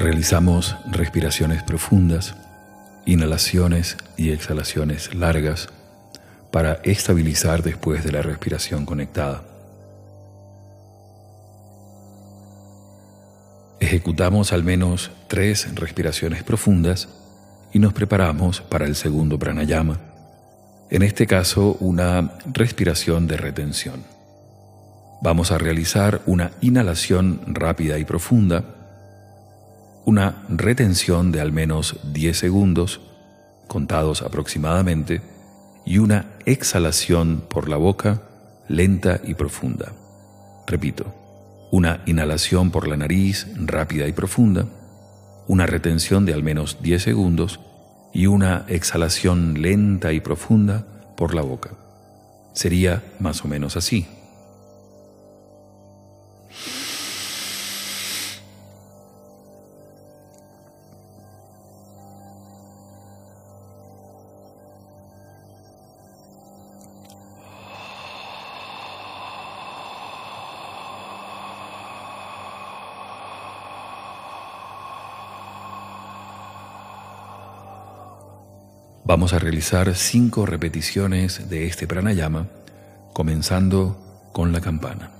Realizamos respiraciones profundas, inhalaciones y exhalaciones largas para estabilizar después de la respiración conectada. Ejecutamos al menos tres respiraciones profundas y nos preparamos para el segundo pranayama, en este caso una respiración de retención. Vamos a realizar una inhalación rápida y profunda, una retención de al menos 10 segundos, contados aproximadamente, y una exhalación por la boca lenta y profunda. Repito, una inhalación por la nariz rápida y profunda, una retención de al menos 10 segundos y una exhalación lenta y profunda por la boca. Sería más o menos así. Vamos a realizar cinco repeticiones de este pranayama, comenzando con la campana.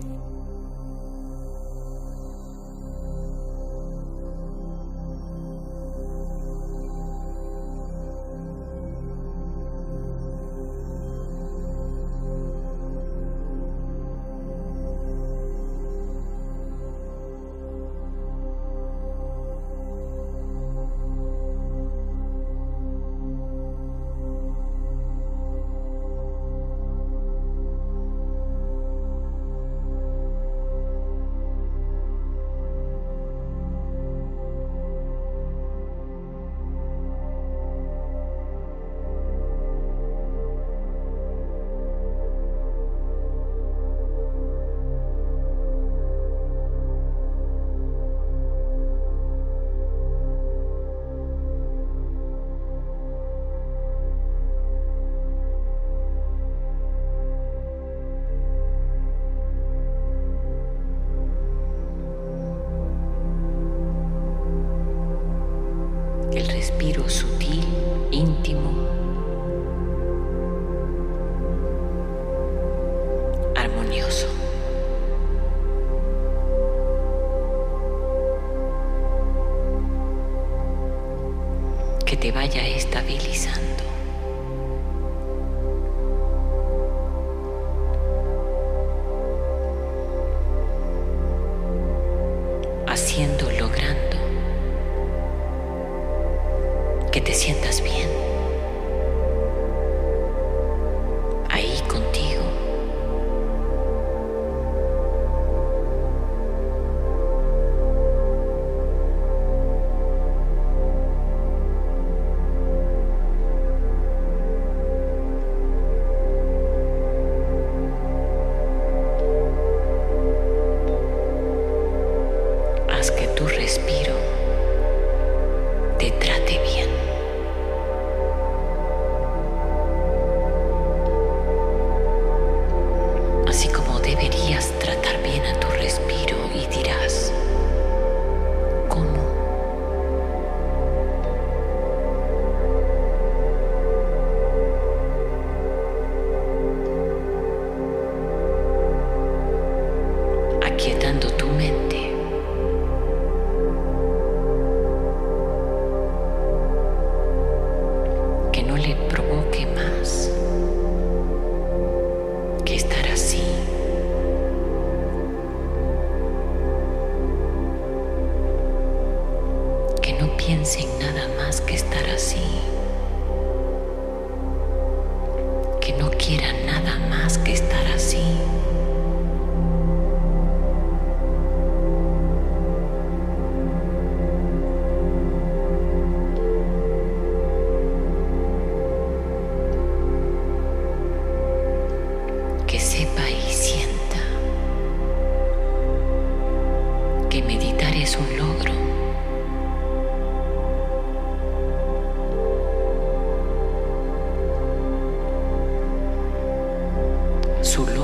Su.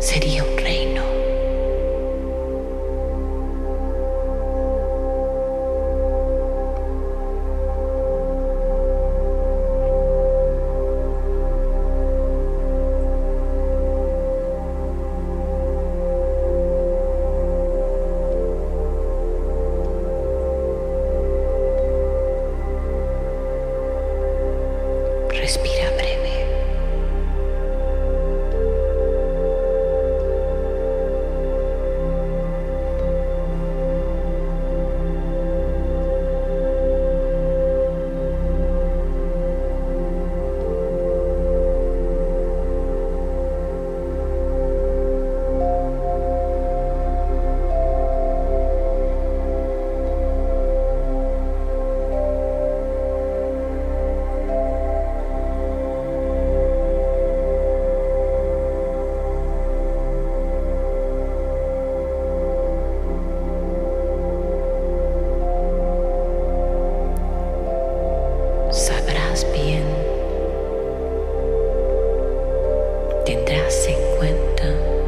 Sería un reino. Tendrás en cuenta